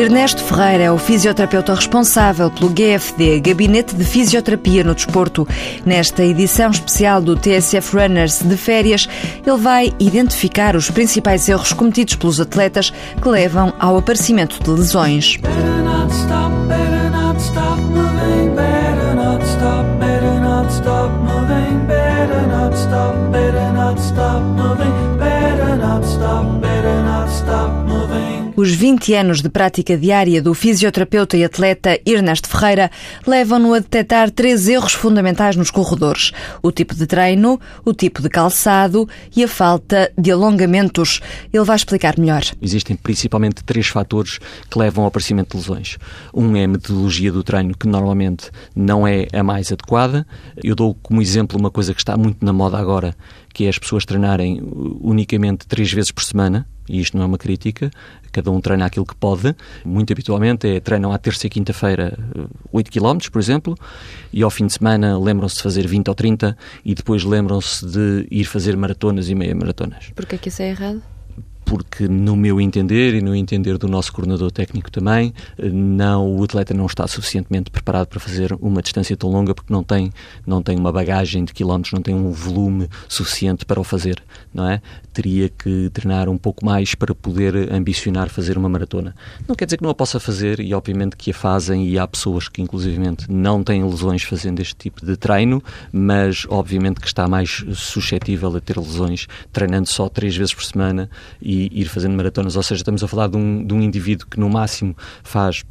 Ernesto Ferreira é o fisioterapeuta responsável pelo GFD, Gabinete de Fisioterapia no Desporto. Nesta edição especial do TSF Runners de férias, ele vai identificar os principais erros cometidos pelos atletas que levam ao aparecimento de lesões. Os 20 anos de prática diária do fisioterapeuta e atleta Ernesto Ferreira levam-no a detectar três erros fundamentais nos corredores: o tipo de treino, o tipo de calçado e a falta de alongamentos. Ele vai explicar melhor. Existem principalmente três fatores que levam ao aparecimento de lesões. Um é a metodologia do treino, que normalmente não é a mais adequada. Eu dou como exemplo uma coisa que está muito na moda agora, que é as pessoas treinarem unicamente três vezes por semana e isto não é uma crítica, cada um treina aquilo que pode. Muito habitualmente é treinam à terça e quinta-feira 8 eh, km, por exemplo, e ao fim de semana lembram-se de fazer 20 ou 30 e depois lembram-se de ir fazer maratonas e meia maratonas. Porquê que isso é errado? Porque no meu entender e no entender do nosso coordenador técnico também, não o atleta não está suficientemente preparado para fazer uma distância tão longa porque não tem não tem uma bagagem de quilómetros, não tem um volume suficiente para o fazer, não é? Teria que treinar um pouco mais para poder ambicionar fazer uma maratona. Não quer dizer que não a possa fazer e obviamente que a fazem e há pessoas que inclusivamente não têm lesões fazendo este tipo de treino, mas obviamente que está mais suscetível a ter lesões treinando só três vezes por semana e ir fazendo maratonas. Ou seja, estamos a falar de um, de um indivíduo que no máximo faz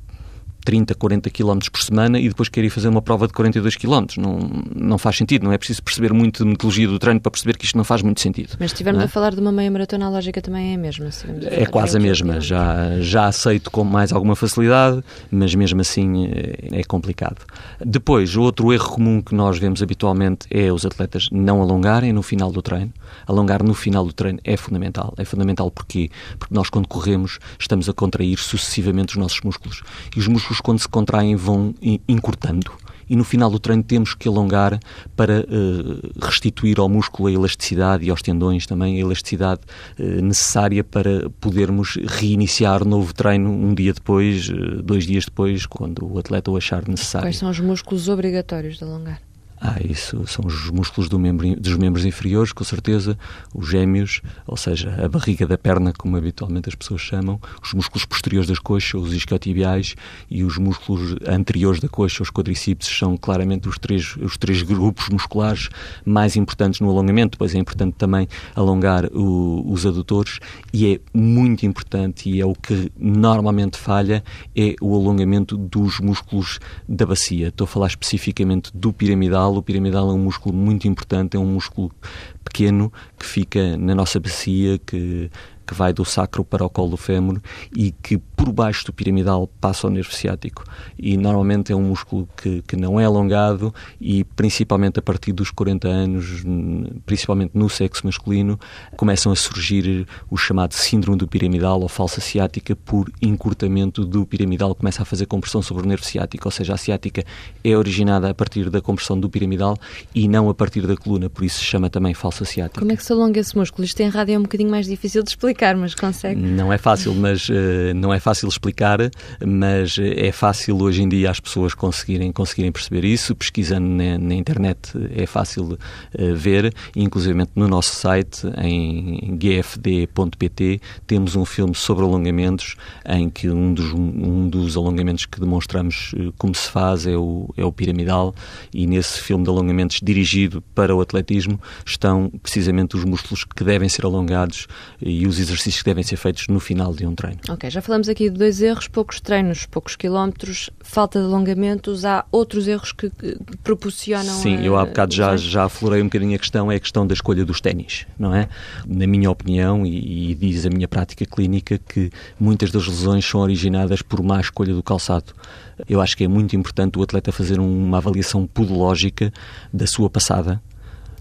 30, 40 km por semana e depois quer ir fazer uma prova de 42 km. Não, não faz sentido, não é preciso perceber muito de metodologia do treino para perceber que isto não faz muito sentido. Mas se estivermos é? a falar de uma meia maratona, a lógica também é a mesma. é quase a mesma, já, já aceito com mais alguma facilidade, mas mesmo assim é, é complicado. Depois, outro erro comum que nós vemos habitualmente é os atletas não alongarem no final do treino. Alongar no final do treino é fundamental. É fundamental porquê? Porque nós, quando corremos, estamos a contrair sucessivamente os nossos músculos. E os músculos quando se contraem, vão encurtando e no final do treino temos que alongar para uh, restituir ao músculo a elasticidade e aos tendões também a elasticidade uh, necessária para podermos reiniciar novo treino um dia depois, uh, dois dias depois, quando o atleta o achar necessário. Quais são os músculos obrigatórios de alongar? Ah, isso são os músculos do membro, dos membros inferiores, com certeza, os gêmeos, ou seja, a barriga da perna, como habitualmente as pessoas chamam, os músculos posteriores das coxas, os isquiotibiais e os músculos anteriores da coxa, os quadríceps, são claramente os três, os três grupos musculares mais importantes no alongamento. Depois é importante também alongar o, os adutores e é muito importante e é o que normalmente falha, é o alongamento dos músculos da bacia. Estou a falar especificamente do piramidal piramidal. O piramidal é um músculo muito importante, é um músculo pequeno que fica na nossa bacia, que que vai do sacro para o colo do fémur e que por baixo do piramidal passa o nervo ciático. E normalmente é um músculo que, que não é alongado e principalmente a partir dos 40 anos, principalmente no sexo masculino, começam a surgir o chamado síndrome do piramidal ou falsa ciática por encurtamento do piramidal, começa a fazer compressão sobre o nervo ciático, ou seja, a ciática é originada a partir da compressão do piramidal e não a partir da coluna, por isso se chama também falsa ciática. Como é que se alonga esse músculo? Isto em rádio é um bocadinho mais difícil de explicar explicar, mas consegue. Não é fácil, mas uh, não é fácil explicar, mas é fácil hoje em dia as pessoas conseguirem, conseguirem perceber isso. Pesquisando na, na internet é fácil uh, ver, inclusive no nosso site, em gfd.pt, temos um filme sobre alongamentos em que um dos, um dos alongamentos que demonstramos como se faz é o, é o piramidal e nesse filme de alongamentos dirigido para o atletismo estão precisamente os músculos que devem ser alongados e os exercícios que devem ser feitos no final de um treino. Ok, já falamos aqui de dois erros, poucos treinos, poucos quilómetros, falta de alongamentos, há outros erros que, proporcionam... Sim, eu há bocado já, já aflorei um bocadinho a questão, é a questão da escolha dos ténis, não é? Na minha opinião, e, e diz a minha prática clínica, que muitas das lesões são originadas por má escolha do calçado. Eu acho que é muito importante o atleta fazer uma avaliação podológica da sua passada,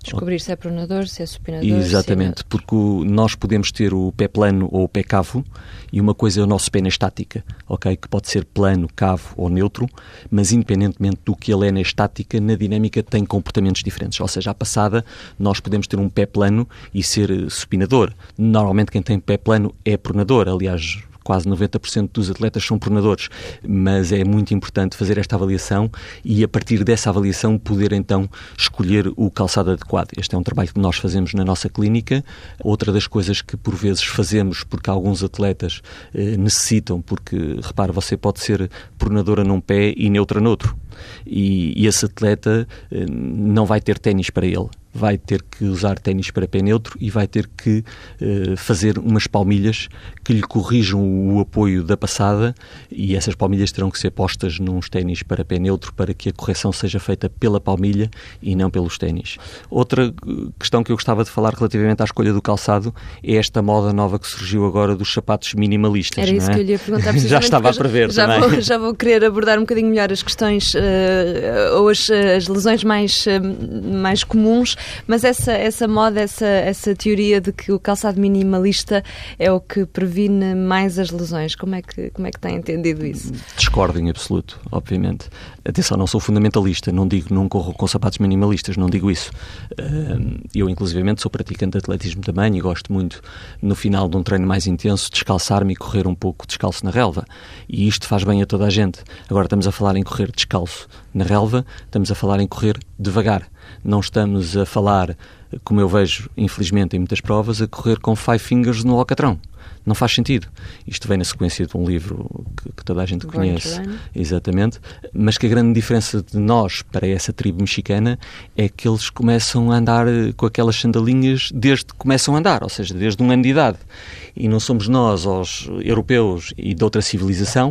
Descobrir se é pronador, se é supinador. Exatamente, é... porque nós podemos ter o pé plano ou o pé cavo e uma coisa é o nosso pé na estática, ok? Que pode ser plano, cavo ou neutro, mas independentemente do que ele é na estática, na dinâmica tem comportamentos diferentes. Ou seja, à passada nós podemos ter um pé plano e ser supinador. Normalmente quem tem pé plano é pronador, aliás quase 90% dos atletas são pronadores, mas é muito importante fazer esta avaliação e a partir dessa avaliação poder então escolher o calçado adequado. Este é um trabalho que nós fazemos na nossa clínica. Outra das coisas que por vezes fazemos porque alguns atletas eh, necessitam, porque repara, você pode ser pronadora num pé e neutra noutro. E, e esse atleta eh, não vai ter ténis para ele vai ter que usar ténis para pé neutro e vai ter que uh, fazer umas palmilhas que lhe corrijam o apoio da passada e essas palmilhas terão que ser postas nos ténis para pé neutro para que a correção seja feita pela palmilha e não pelos ténis. Outra eh, questão que eu gostava de falar relativamente à escolha do calçado é esta moda nova que surgiu agora dos sapatos minimalistas. Era isso é? que eu lhe ia perguntar Já estava a prever já também. Vou, já vou querer abordar um bocadinho melhor as questões uh, ou as, as lesões mais, uh, mais comuns mas essa, essa moda, essa, essa teoria de que o calçado minimalista é o que previne mais as lesões, como é que, como é que tem entendido isso? Discordo em absoluto, obviamente. Atenção, não sou fundamentalista, não digo não corro com sapatos minimalistas, não digo isso. Eu, inclusivamente, sou praticante de atletismo também e gosto muito, no final de um treino mais intenso, descalçar-me e correr um pouco descalço na relva. E isto faz bem a toda a gente. Agora estamos a falar em correr descalço na relva, estamos a falar em correr devagar. Não estamos a falar, como eu vejo, infelizmente, em muitas provas, a correr com five fingers no alcatrão. Não faz sentido. Isto vem na sequência de um livro que, que toda a gente conhece. Exatamente. Mas que a grande diferença de nós para essa tribo mexicana é que eles começam a andar com aquelas sandalinhas desde que começam a andar, ou seja, desde um ano de idade. E não somos nós, os europeus e de outra civilização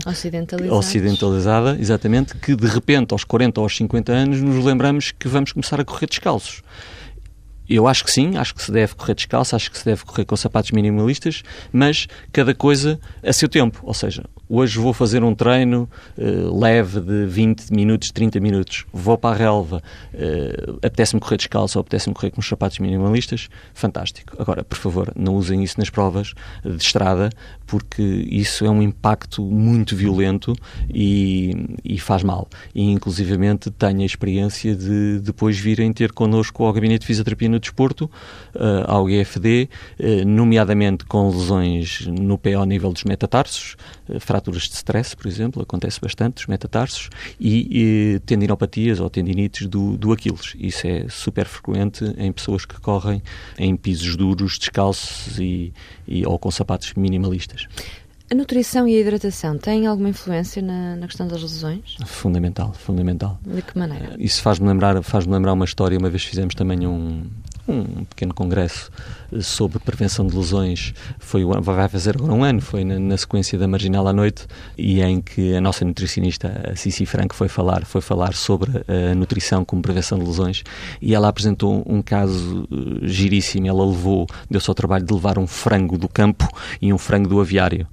ocidentalizada, exatamente, que de repente, aos 40 ou aos 50 anos, nos lembramos que vamos começar a correr descalços. Eu acho que sim, acho que se deve correr descalço, acho que se deve correr com sapatos minimalistas, mas cada coisa a seu tempo. Ou seja, hoje vou fazer um treino uh, leve de 20 minutos, 30 minutos, vou para a relva, uh, apetece-me correr descalço ou apetece-me correr com os sapatos minimalistas, fantástico. Agora, por favor, não usem isso nas provas de estrada, porque isso é um impacto muito violento e, e faz mal. E, inclusivamente, tenho a experiência de depois virem ter connosco ao Gabinete de Fisioterapia no Desporto, uh, ao GFD, nomeadamente com lesões no pé ao nível dos metatarsos, fraturas de stress, por exemplo, acontece bastante, os metatarsos, e, e tendinopatias ou tendinites do, do Aquiles. Isso é super frequente em pessoas que correm em pisos duros, descalços e, e ou com sapatos minimalistas. A nutrição e a hidratação têm alguma influência na, na, questão das lesões? Fundamental, fundamental. De que maneira? Isso faz-me lembrar, faz lembrar uma história. Uma vez fizemos também um, um pequeno congresso eh, sobre prevenção de lesões. Foi, vai fazer agora um ano, foi na, na, sequência da Marginal à Noite, e em que a nossa nutricionista, a Cici Franco, foi falar, foi falar sobre a nutrição como prevenção de lesões, e ela apresentou um caso uh, giríssimo. Ela levou, deu-se ao trabalho de levar um frango do campo e um frango do aviário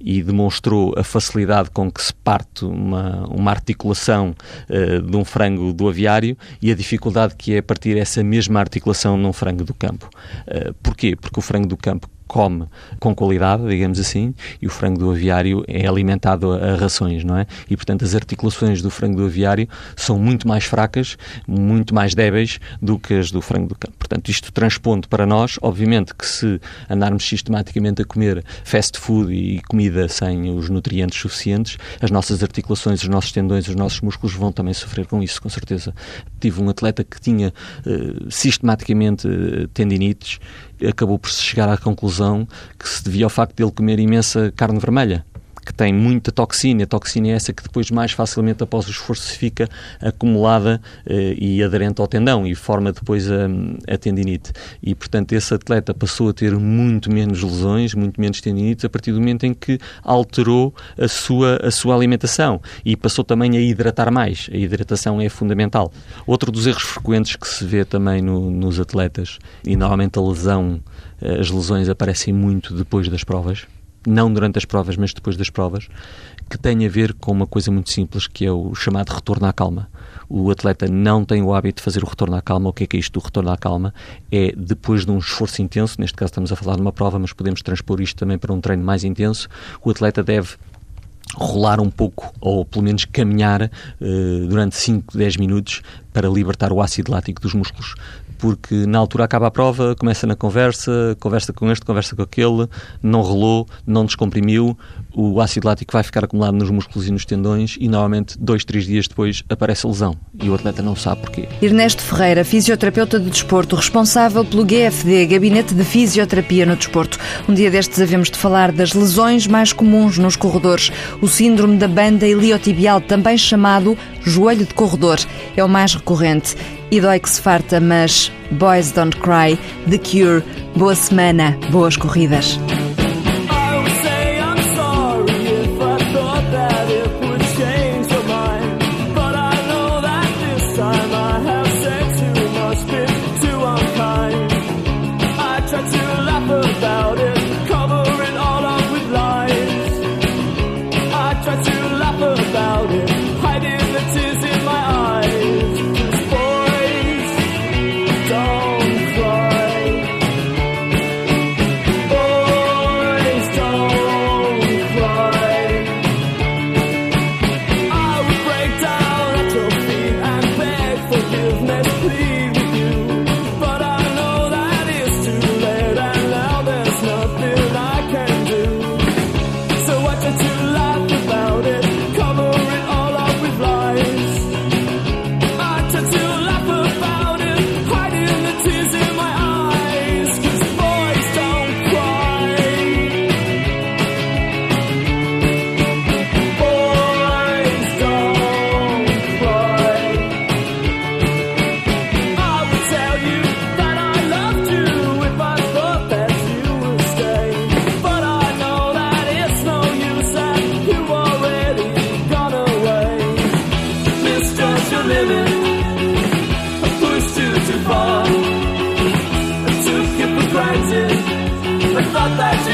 e demonstrou a facilidade com que se parte uma, uma articulação uh, de um frango do aviário e a dificuldade que é partir essa mesma articulação num frango do campo. Uh, porquê? Porque o frango do campo come com qualidade, digamos assim, e o frango do aviário é alimentado a, rações, não é? E, portanto, as articulações do frango do aviário são muito mais fracas, muito mais débeis do que as do frango do campo. Portanto, isto transpondo para nós, obviamente que se andarmos sistematicamente a comer fast food e comida sem os nutrientes suficientes, as nossas articulações, os nossos tendões, os nossos músculos vão também sofrer com isso, com certeza. Tive um atleta que tinha uh, sistematicamente uh, tendinites acabou por chegar à conclusão que se devia ao facto de ele comer imensa carne vermelha que tem muita toxina, a toxina é essa que depois mais facilmente após o esforço fica acumulada eh, e aderente ao tendão e forma depois a, a, tendinite. E, portanto, esse atleta passou a ter muito menos lesões, muito menos tendinites a partir do momento em que alterou a sua, a sua alimentação e passou também a hidratar mais. A hidratação é fundamental. Outro dos erros frequentes que se vê também no, nos atletas, e normalmente a lesão, eh, as lesões aparecem muito depois das provas, não durante as provas, mas depois das provas, que tem a ver com uma coisa muito simples, que é o chamado retorno à calma. O atleta não tem o hábito de fazer o retorno à calma. O que é que é isto do retorno à calma? É depois de um esforço intenso, neste caso estamos a falar de uma prova, mas podemos transpor isto também para um treino mais intenso, o atleta deve rolar um pouco, ou pelo menos caminhar uh, durante 5, 10 minutos para libertar o ácido lático dos músculos porque na altura acaba a prova, começa na conversa, conversa com este, conversa com aquele, não relou, não descomprimiu, o ácido lático vai ficar acumulado nos músculos e nos tendões e normalmente dois, três dias depois aparece a lesão e o atleta não sabe porquê. Ernesto Ferreira, fisioterapeuta de desporto, responsável pelo GFD, Gabinete de Fisioterapia no Desporto. Um dia destes havemos de falar das lesões mais comuns nos corredores, o síndrome da banda iliotibial, também chamado joelho de corredor, é o mais recorrente e dói que se farta, mas Boys Don't Cry, The Cure, boa semana, boas corridas. that's.